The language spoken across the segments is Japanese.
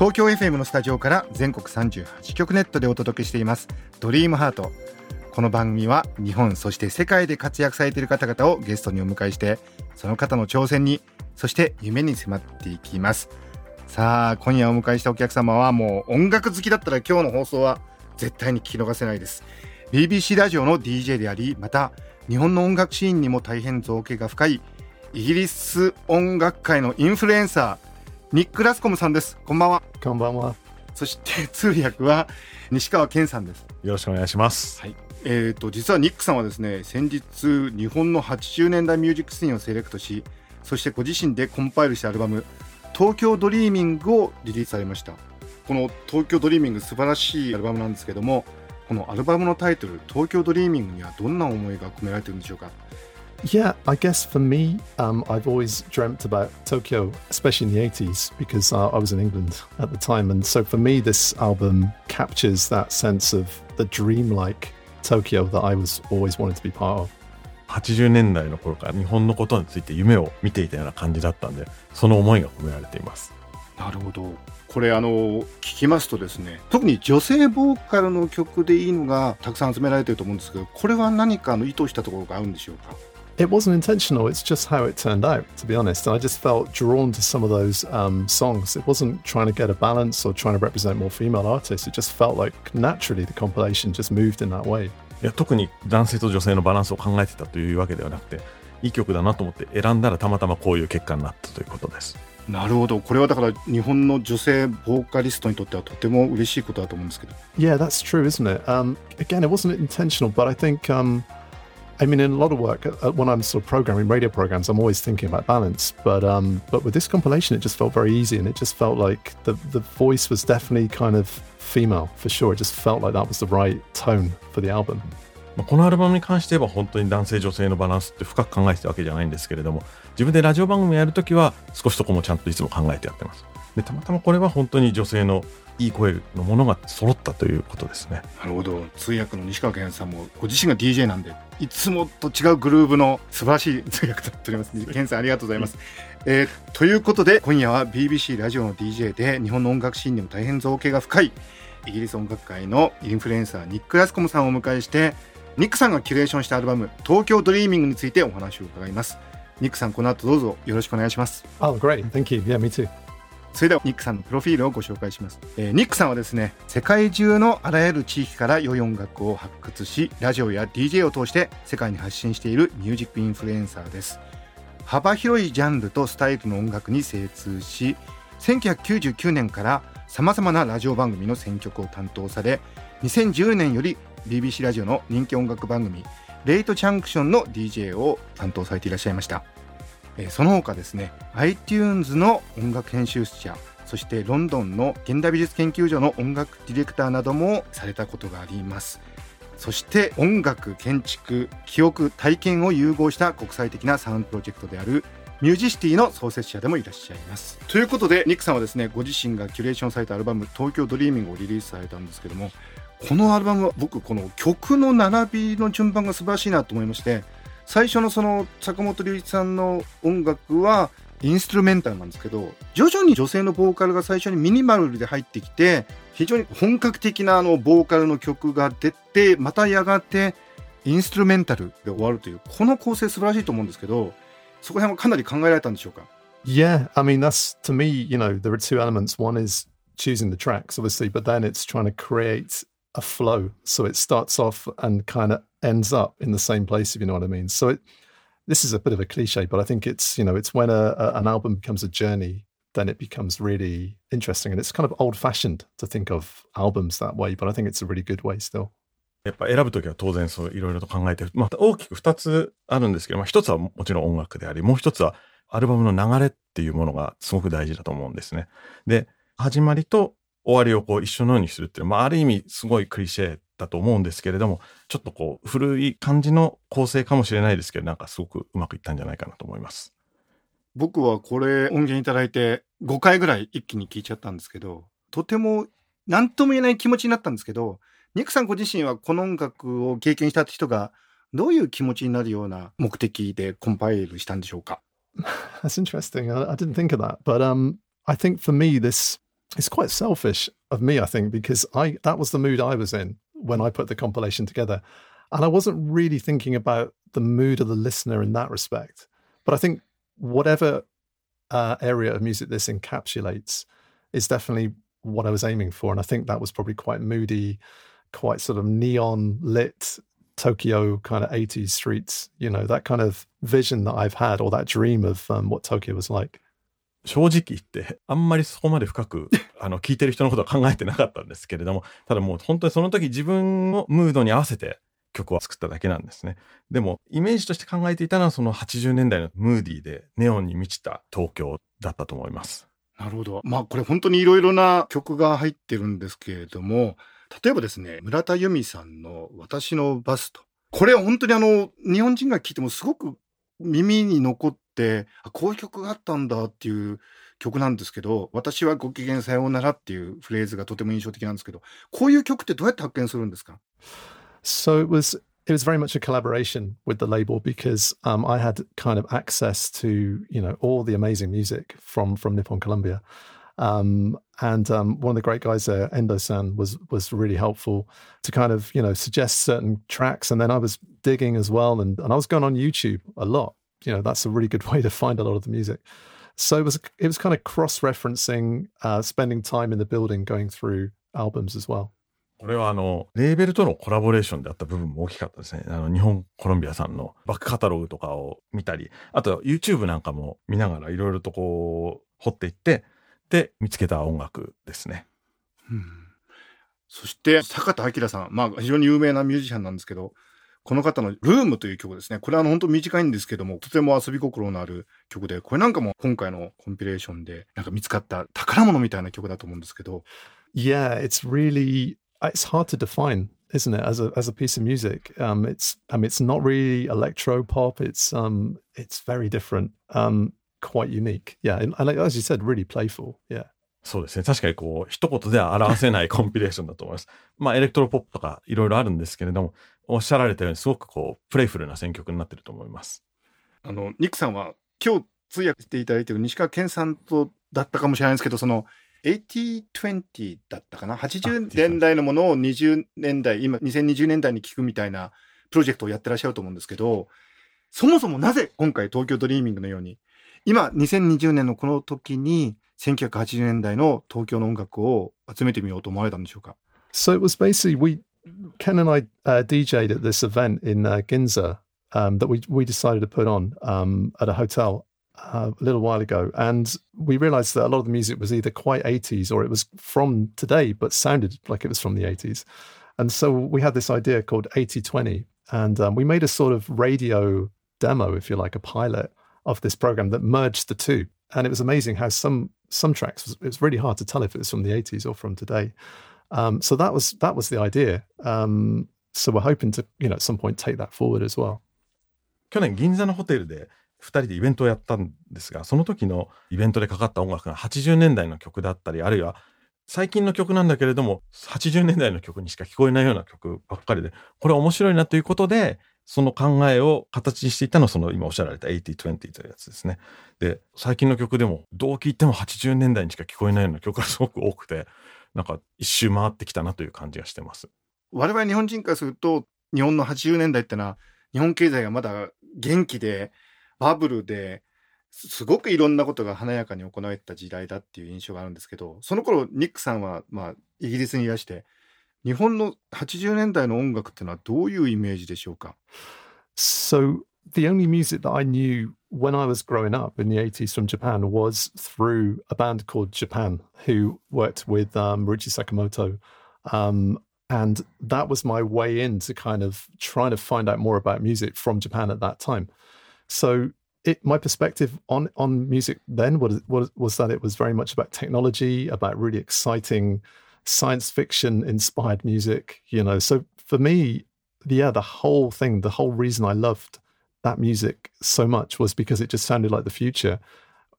東京 FM のスタジオから全国38局ネットでお届けしています。ドリームハート。この番組は日本そして世界で活躍されている方々をゲストにお迎えしてその方の挑戦にそして夢に迫っていきます。さあ今夜お迎えしたお客様はもう音楽好きだったら今日の放送は絶対に聞き逃せないです。BBC ラジオの DJ でありまた日本の音楽シーンにも大変造形が深いイギリス音楽界のインフルエンサーニック・ラスコムさんです。こんばんは。こんばんは。そして通訳は西川健さんです。よろしくお願いします。はい。えー、と実はニックさんはですね先日日本の80年代ミュージックシーンをセレクトしそしてご自身でコンパイルしたアルバム「東京ドリーミング」をリリースされました。この「東京ドリーミング」素晴らしいアルバムなんですけどもこのアルバムのタイトル「東京ドリーミング」にはどんな思いが込められてるんでしょうか？Yeah, I guess for me, um, I've always dreamt about Tokyo, especially in the 80s, because uh, I was in England at the time. And so for me, this album captures that sense of the dreamlike Tokyo that I was always wanted to be part of. 80年代の頃から日本のことについて夢を見ていたような感じだったんでその思いが込められていますなるほどこれあの聞きますとですね特に女性ボーカルの曲でいいのがたくさん集められてると思うんですけどこれは何かの意図したところがあるんでしょうか It wasn't intentional, it's just how it turned out, to be honest. And I just felt drawn to some of those um, songs. It wasn't trying to get a balance or trying to represent more female artists. It just felt like naturally the compilation just moved in that way. いや特に男性と女性のバランスを考えてたというわけではなくていい曲だなと思って選んだらたまたまこういう結果になったということですなるほどこれはだから日本の女性ボーカリストにとってはとても嬉しいことだと思うんですけど Yeah, that's true, isn't it? Um, again, it wasn't intentional, but I think, um, I mean, in a lot of work, when I'm sort of programming radio programs, I'm always thinking about balance. But um, but with this compilation, it just felt very easy, and it just felt like the the voice was definitely kind of female for sure. It just felt like that was the right tone for the album. このアルバムに関して言えば本当に男性女性のバランスって深く考えてたわけじゃないんですけれども自分でラジオ番組やるときは少しそこもちゃんといつも考えてやってますでたまたまこれは本当に女性のいい声のものが揃ったということですね。なるほど。通訳の西川健さんもご自身が DJ なんでいつもと違うグルーヴの素晴らしい通訳となっております。健さんありがとうございます、えーということで今夜は BBC ラジオの DJ で日本の音楽シーンにも大変造詣が深いイギリス音楽界のインフルエンサーニック・ラスコムさんをお迎えしてニックさんがキュレーションしたアルバム「東京ドリーミング」についてお話を伺います。ニックさんこの後どうぞよろしくお願いします。Oh, great! Thank you. Yeah, me too. それではニックさんのプロフィールをご紹介します、えーニックさんはですね世界中のあらゆる地域から良い音楽を発掘しラジオや DJ を通して世界に発信しているミュージックインフルエンサーです。幅広いジャンルとスタイルの音楽に精通し1999年からさまざまなラジオ番組の選曲を担当され2010年より BBC ラジオの人気音楽番組「レイトジャンクション」の DJ を担当されていらっしゃいました。えその他ですね iTunes の音楽編集者そしてロンドンの現代美術研究所の音楽ディレクターなどもされたことがあります。そして音楽建築記憶体験を融合した国際的なサウンドプロジェクトであるミュージシティの創設者でもいらっしゃいます。ということでニックさんはですねご自身がキュレーションされたアルバム「東京ドリーミング」をリリースされたんですけどもこのアルバムは僕この曲の並びの順番が素晴らしいなと思いまして最初のその坂本龍一さんの音楽はインストゥルメンタルなんですけど徐々に女性のボーカルが最初にミニマルで入ってきて非常に本格的なあのボーカルの曲が出てまたやがてインストゥルメンタルで終わるというこの構成素晴らしいと思うんですけどそこら辺はかなり考えられたんでしょうか？Yeah, I mean that's to me, you know, there are two elements. One is choosing the tracks, obviously, but then it's trying to create a flow. So it starts off and kind of ends up in the same place, if you know what I mean. So it this is a bit of a cliche, but I think it's you know it's when a, a an album becomes a journey, then it becomes really interesting, and it's kind of old fashioned to think of albums that way, but I think it's a really good way still. やっぱ選ぶときは当然そういろいろと考えて、また大きく二つあるんですけど、まあ一つはもちろん音楽であり、もう一つはアルバムの流れっていうものがすごく大事だと思うんですね。で、始まりと終わりをこう一緒のようにするっていう、まあ、ある意味すごいクリシェだと思うんですけれども、ちょっとこう古い感じの構成かもしれないですけど、なんかすごくうまくいったんじゃないかなと思います。僕はこれ音源いただいて5回ぐらい一気に聞いちゃったんですけど、とても何とも言えない気持ちになったんですけど、ニックさんご自身はこの音楽を経験した人がどういう気持ちになるような目的でコンパイルしたんでしょうか？That's interesting. I, I didn't think of that. But um, I think for me, this is quite selfish of me, I think, because I that was the mood I was in when I put the compilation together. And I wasn't really thinking about the mood of the listener in that respect. But I think whatever uh, area of music this encapsulates is definitely what I was aiming for. And I think that was probably quite moody, quite sort of neon lit Tokyo kind of 80s streets, you know, that kind of vision that I've had or that dream of um, what Tokyo was like. 正直言ってあんまりそこまで深く あの聞いてる人のことは考えてなかったんですけれどもただもう本当にその時自分のムードに合わせて曲を作っただけなんですね。でもイメージとして考えていたのはその80年代のムーディーでネオンに満ちた東京だったと思います。なるほど。まあこれ本当にいろいろな曲が入ってるんですけれども例えばですね村田由美さんの「私のバス」とこれは本当にあの日本人が聴いてもすごく耳に残って、あ、こういう曲があったんだっていう曲なんですけど、私はご機嫌さようならっていうフレーズがとても印象的なんですけど、こういう曲ってどうやって発見するんですか So it was it was very much a collaboration with the label because um, I had kind of access to you know all the amazing music from from Nippon Columbia. Um, and um, one of the great guys there, Endo-san, was was really helpful to kind of you know suggest certain tracks, and then I was digging as well, and, and I was going on YouTube a lot. You know, that's a really good way to find a lot of the music. So it was it was kind of cross referencing, uh, spending time in the building, going through albums as well. これはあの、レーベルとのコラボレーションであった部分も大きかったですね。あの、日本コロンビアさんのバックカタログとかを見たり、あと YouTube なんかも見ながらいろいろとこう、掘っていって、で見つけた音楽ですね。うん、そして坂田明さん、まあ、非常に有名なミュージシャンなんですけどこの方の「ルームという曲ですねこれは本当短いんですけどもとても遊び心のある曲でこれなんかも今回のコンピレーションでなんか見つかった宝物みたいな曲だと思うんですけど。Yeah, it's really it's hard to define isn't it as a as a piece of music um it's I mean it's not really electro pop it's um it's very different um quite unique. Yeah, and, and as you said, really playful. Yeah. そうですね。確かにこう、一言では表せないコンピレーションだと思います。まあ、エレクトロポップとかいろいろあるんですけれども、おっしゃられたようにすごくこう、 playful な選曲になってると思います。あの、ニックさんは今日通訳していただいている西川健さんとだったかもしれないんですけど、その、8020だったかな ?80 年代のものを20年代、今、2020年代に聞くみたいなプロジェクトをやってらっしゃると思うんですけど、そもそもなぜ今回東京ドリーミングのように今、2020年のこの時に、1980年代の東京の音楽を集めてみようと思われたんでしょうか？So it was basically, we, Ken and I uh, DJed at this event in uh, Ginza um, that we, we decided to put on um, at a hotel uh, a little while ago. And we realized that a lot of the music was either quite 80s or it was from today, but sounded like it was from the 80s. And so we had this idea called 8020. And um, we made a sort of radio demo, if you like, a pilot of this program that merged the two. And it was amazing how some some tracks it was really hard to tell if it was from the 80s or from today. Um, so that was that was the idea. Um, so we're hoping to you know at some point take that forward as well. 去年銀座のホテルで2人でイベントをやったんですがその時のイベントでかかった音楽が80年代の曲だったりあるいは最近の曲なんだけれども80年代の曲にしか聞こえないような曲ばっかりでこれ面白いなということでその考えを形にしていたのはその今おっしゃられた8020というやつですね。で、最近の曲でもどう聴いても80年代にしか聞こえないような曲がすごく多くて、なんか一周回ってきたなという感じがしてます。我々日本人からすると、日本の80年代ってのは、日本経済がまだ元気で、バブルで、すごくいろんなことが華やかに行われた時代だっていう印象があるんですけど、その頃ニックさんは、まあ、イギリスにいらして、日本の80年代の音楽っていうのはどういうイメージでしょうか？So the only music that I knew when I was growing up in the 80s from Japan was through a band called Japan, who worked with um, Ruchi Sakamoto. Um, and that was my way into kind of trying to find out more about music from Japan at that time. So it my perspective on on music then was, was was that it was very much about technology, about really exciting science fiction inspired music. You know, so for me, yeah, the whole thing, the whole reason I loved that music so much was because it just sounded like the future.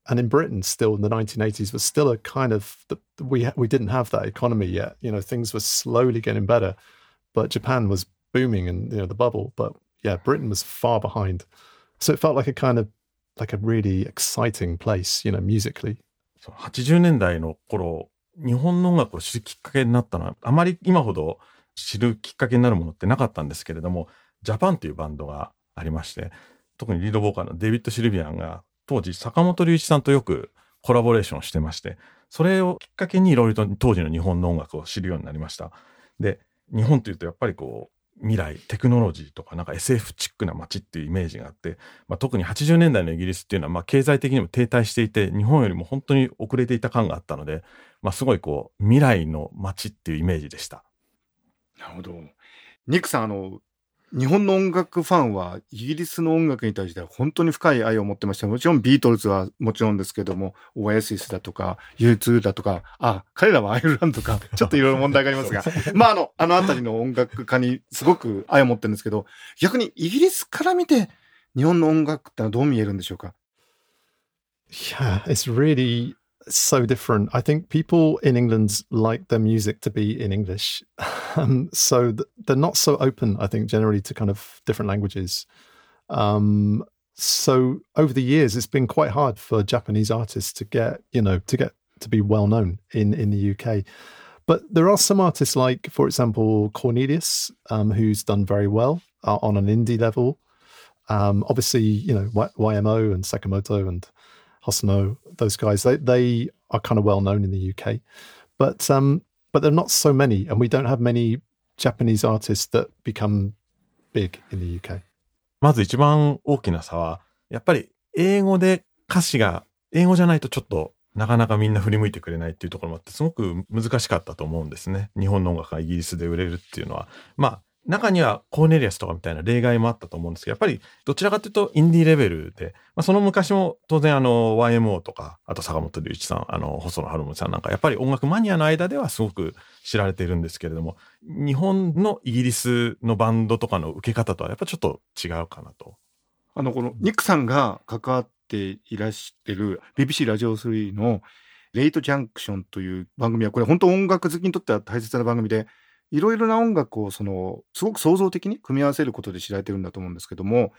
And in Britain, still in the 1980s, was still a kind of we we didn't have that economy yet. You know, things were slowly getting better, but Japan was booming and you know the bubble. But yeah, Britain was far behind. So it felt like a kind of like a really exciting place, you know, musically. 80年代の頃、日本の音楽を知るきっかけになったのは、あまり今ほど知るきっかけになるものってなかったんですけれども、ジャパンというバンドが ありまして、特にリードボーカルのデビッド・シルビアンが当時坂本龍一さんとよくコラボレーションしてまして、それをきっかけにいろいろと当時の日本の音楽を知るようになりました。で、日本というとやっぱりこう、未来テクノロジーとかなんか SF チックな街っていうイメージがあって、まあ、特に80年代のイギリスっていうのはまあ経済的にも停滞していて日本よりも本当に遅れていた感があったので、まあ、すごいこう未来の街っていうイメージでした。なるほど。ニックさんあの日本の音楽ファンはイギリスの音楽に対しては本当に深い愛を持ってました。もちろんビートルズはもちろんですけどもオアシスだとか U2 だとかあ彼らはアイルランドか。ちょっといろいろ問題がありますがまああのあの辺りの音楽家にすごく愛を持ってるんですけど逆にイギリスから見て日本の音楽ってのはどう見えるんでしょうか？Yeah, it's really so different. I think people in England like their music to be in English. Um, so th- they're not so open, I think, generally to kind of different languages. Um, so over the years, it's been quite hard for Japanese artists to get, you know, to get to be well known in, in the UK. But there are some artists like, for example, Cornelius, um, who's done very well uh, on an indie level. Um, obviously, you know, y- YMO and Sakamoto and Hosno, those guys, they they are kind of well known in the UK, but um, but there are not so many, and we don't have many Japanese artists that become big in the UK. まず一番大きな差は、やっぱり英語で歌詞が英語じゃないとちょっとなかなかみんな振り向いてくれないっていうところもあって、すごく難しかったと思うんですね。日本の音楽がイギリスで売れるっていうのは。まあ、中にはコーネリアスとかみたいな例外もあったと思うんですけど、やっぱりどちらかというとインディーレベルで、まあ、その昔も当然あの YMO とか、あと坂本龍一さん、あの細野晴臣さんなんか、やっぱり音楽マニアの間ではすごく知られているんですけれども、日本のイギリスのバンドとかの受け方とはやっぱちょっと違うかなと。あの、このニックさんが関わっていらしてる BBC ラジオ3のレイトジャンクションという番組は、これ本当音楽好きにとっては大切な番組で、いろいろな音楽をそのすごく創造的に組み合わせることで知られてるんだと思うんですけども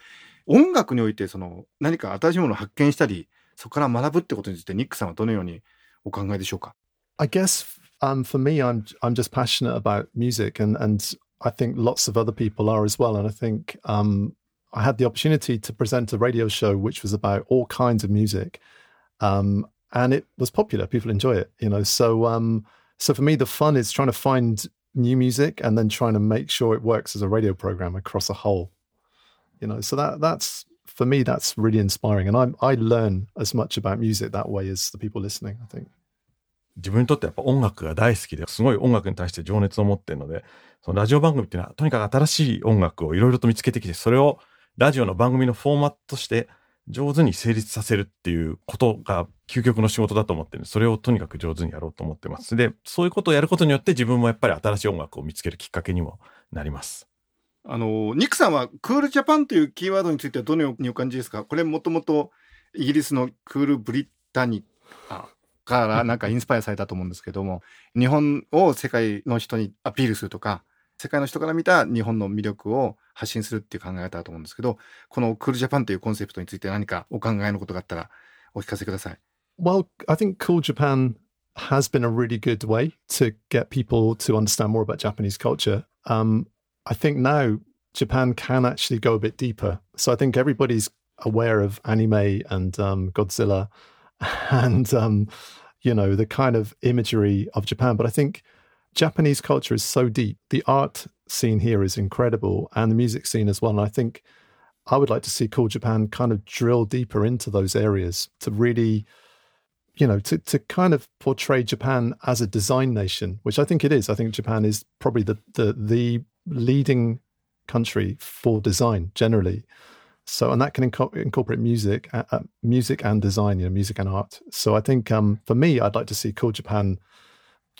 音楽においてその何か新しいものを発見したりそこから学ぶってことについてニックさんはどのようにお考えでしょうか I guess um, for me I'm I'm just passionate about music and and I think lots of other people are as well and I think um, I had the opportunity to present a radio show which was about all kinds of music um, and it was popular people enjoy it you know so um, so for me the fun is trying to find new music and then trying to make sure it works as a radio program across a whole you know so that that's for me that's really inspiring and i i learn as much about music that way as the people listening i think 自分にとってやっぱ音楽が大好きですごい音楽に対して情熱を持ってるのでそのラジオ番組っていうのはとにかく新しい音楽をいろいろと見つけてきてそれをラジオの番組のフォーマットとして上手に成立させるっていうことが究極の仕事だと思ってるんで、それをとにかく上手にやろうと思ってます。で、そういうことをやることによって自分もやっぱり新しい音楽を見つけるきっかけにもなります。あの、ニックさんはクールジャパンというキーワードについてはどのようにお感じですかこれもともとイギリスのクールブリタニアからなんかインスパイアされたと思うんですけども、日本を世界の人にアピールするとか、世界の人から見た日本の魅力を発信するっていう考え方だと思うんですけど、このクールジャパンというコンセプトについて何かお考えのことがあったらお聞かせください。Well, I think Cool Japan has been a really good way to get people to understand more about Japanese culture. Um, I think now Japan can actually go a bit deeper. So I think everybody's aware of anime and um, Godzilla and, um, you know, the kind of imagery of Japan. But I think Japanese culture is so deep. The art scene here is incredible and the music scene as well. And I think I would like to see Cool Japan kind of drill deeper into those areas to really, you know, to, to kind of portray Japan as a design nation, which I think it is. I think Japan is probably the, the, the leading country for design generally. So, and that can inco- incorporate music, uh, uh, music and design, you know, music and art. So, I think um, for me, I'd like to see Cool Japan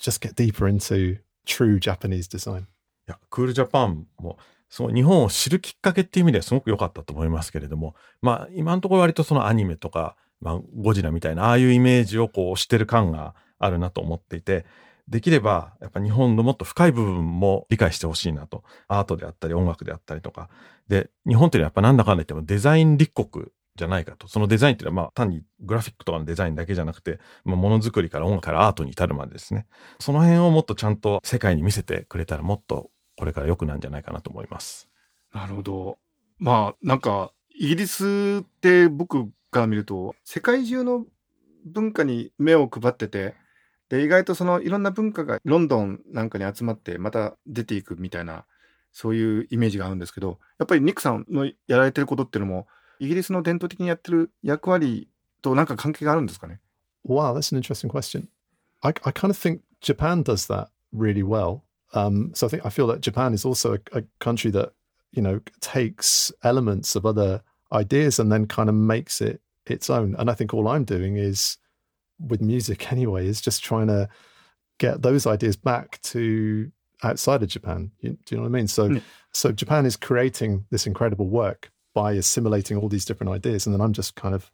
just get deeper into true Japanese design. いや、クールジャパンも、そう、日本を知るきっかけっていう意味ではすごく良かったと思いますけれども、まあ、今のところ割とそのアニメとか、まあ、ゴジラみたいな、ああいうイメージをこう、してる感があるなと思っていて、できれば、やっぱ日本のもっと深い部分も理解してほしいなと。アートであったり、音楽であったりとか。で、日本っていうのはやっぱなんだかんだ言ってもデザイン立国じゃないかと。そのデザインっていうのはまあ単にグラフィックとかのデザインだけじゃなくて、まあ、ものづくりから音楽からアートに至るまでですね。その辺をもっとちゃんと世界に見せてくれたらもっとこれから良くなるんじゃないかなと思います。なるほど。まあ、なんか、イギリスって僕から見ると、世界中の文化に目を配ってて、で、意外とそのいろんな文化がロンドンなんかに集まってまた出ていくみたいな、そういうイメージがあるんですけど、やっぱりニックさんのやられてることっていうのも、イギリスの伝統的にやってる役割となんか関係があるんですかね Wow, that's an interesting question. I, I kind of think Japan does that really well. Um, so I think I feel that Japan is also a, a country that you know takes elements of other ideas and then kind of makes it its own. And I think all I'm doing is with music anyway is just trying to get those ideas back to outside of Japan. You, do you know what I mean? So Mm. so Japan is creating this incredible work by assimilating all these different ideas, and then I'm just kind of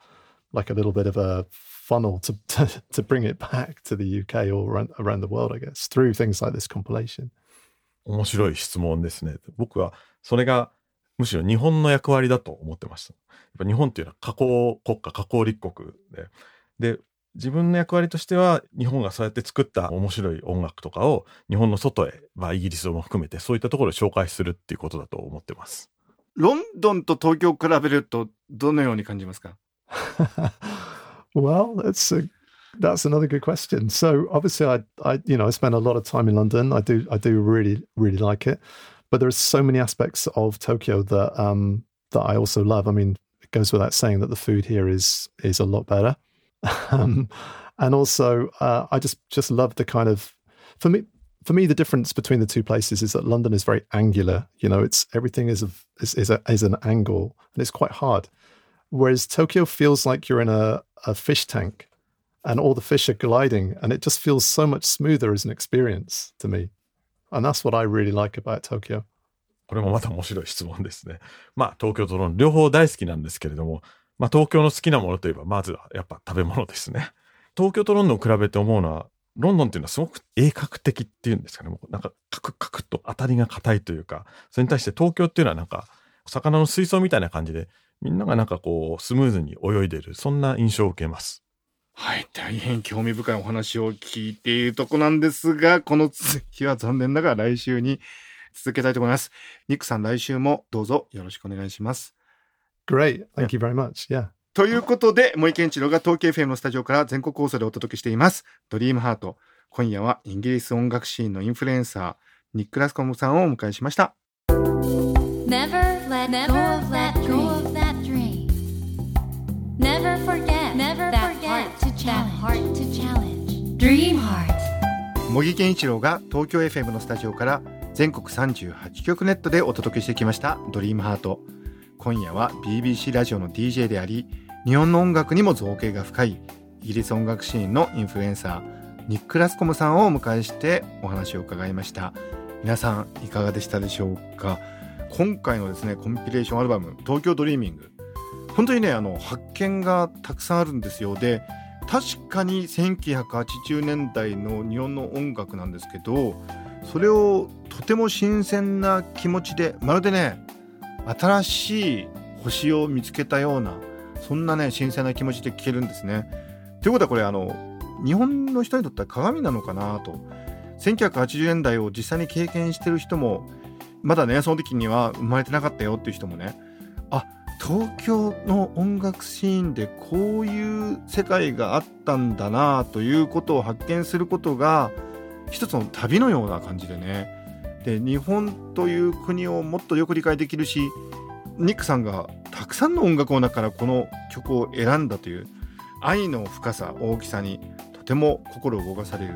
like a little bit of a funnel to to, to bring it back to the UK or around, around the world, I guess, through things like this compilation. 面白い質問ですね。僕はそれがむしろ日本の役割だと思ってました。やっぱ日本っていうのは加工国家、加工立国で。で、自分の役割としては日本がそうやって作った面白い音楽とかを日本の外へ、まあイギリスも含めてそういったところを紹介するっていうことだと思ってます。ロンドンと東京を比べるとどのように感じますか well, that's a that's another good question. So obviously, I I you know I spend a lot of time in London. I do I do really really like it, but there are so many aspects of Tokyo that um that I also love. I mean, it goes without saying that the food here is is a lot better, um, and also uh, I just just love the kind of for me for me the difference between the two places is that London is very angular. You know, it's everything is a, is is, a, is an angle, and it's quite hard. Whereas Tokyo feels like you're in a, a fish tank and all the fish are gliding, and it just feels so much smoother as an experience to me. And that's what I really like about Tokyo. これもまた面白い質問ですね。まあ東京とロンドン両方大好きなんですけれども、まあ東京の好きなものといえばまずはやっぱ食べ物ですね。東京とロンドンを比べて思うのは、 ロンドンっていうのはすごく鋭角的っていうんですかね。もうなんかカクカクと当たりが硬いというか、それに対して東京っていうのはなんか魚の水槽みたいな感じで、みんながなんかこうスムーズに泳いでる、そんな印象を受けます。はい、大変興味深いお話を聞いているとこなんですが、この続きは残念ながら来週に続けたいと思います。ニックさん、来週もどうぞよろしくお願いします。Great. Thank you very much. Yeah. ということで、森健一郎が東京 FM のスタジオから全国放送でお届けしています。ドリームハート。今夜はイギリス音楽シーンのインフルエンサー、ニック・ラスコムさんをお迎えしました。Never let go of that dream. Never forget that heart to challenge. Dream Heart. 茂木健一郎が東京 FM のスタジオから全国38局ネットでお届けしてきました「ドリームハート今夜は BBC ラジオの DJ であり日本の音楽にも造詣が深いイギリス音楽シーンのインフルエンサーニック・ラスコムさんをお迎えしてお話を伺いました。皆さんいかがでしたでしょうか？今回のですねコンピレーションアルバム「東京ドリーミング」本当にねあの発見がたくさんあるんですよ。で確かに1980年代の日本の音楽なんですけどそれをとても新鮮な気持ちでまるでね新しい星を見つけたようなそんなね新鮮な気持ちで聴けるんですね。ということはこれあの日本の人にとっては鏡なのかなと。1980年代を実際に経験してる人もまだねその時には生まれてなかったよっていう人もね。あ東京の音楽シーンでこういう世界があったんだなということを発見することが一つの旅のような感じでね。で日本という国をもっとよく理解できるしニックさんがたくさんの音楽の中からこの曲を選んだという愛の深さ大きさにとても心を動かされる、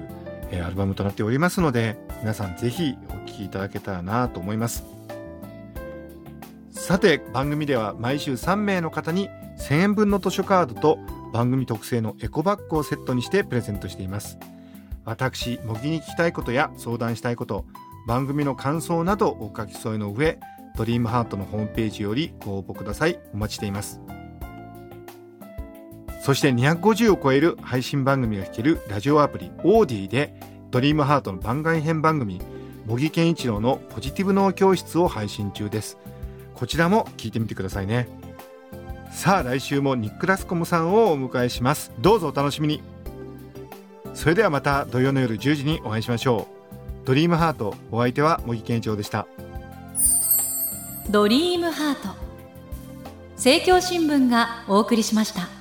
えーアルバムとなっておりますので皆さんぜひお聴きいただけたらなと思います。さて番組では毎週3名の方に1000円分の図書カードと番組特製のエコバッグをセットにしてプレゼントしています。私模擬に聞きたいことや相談したいこと番組の感想などお書き添えの上ドリームハートのホームページよりご応募ください。お待ちしています。そして250を超える配信番組が聞けるラジオアプリオーディでドリームハートの番外編番組茂木健一郎のポジティブ脳教室を配信中です。こちらも聞いてみてくださいね。さあ来週もニックラスコムさんをお迎えします。どうぞお楽しみに。それではまた土曜の夜10時にお会いしましょう。ドリームハート。お相手は茂木健一郎でした。ドリームハート。政教新聞がお送りしました。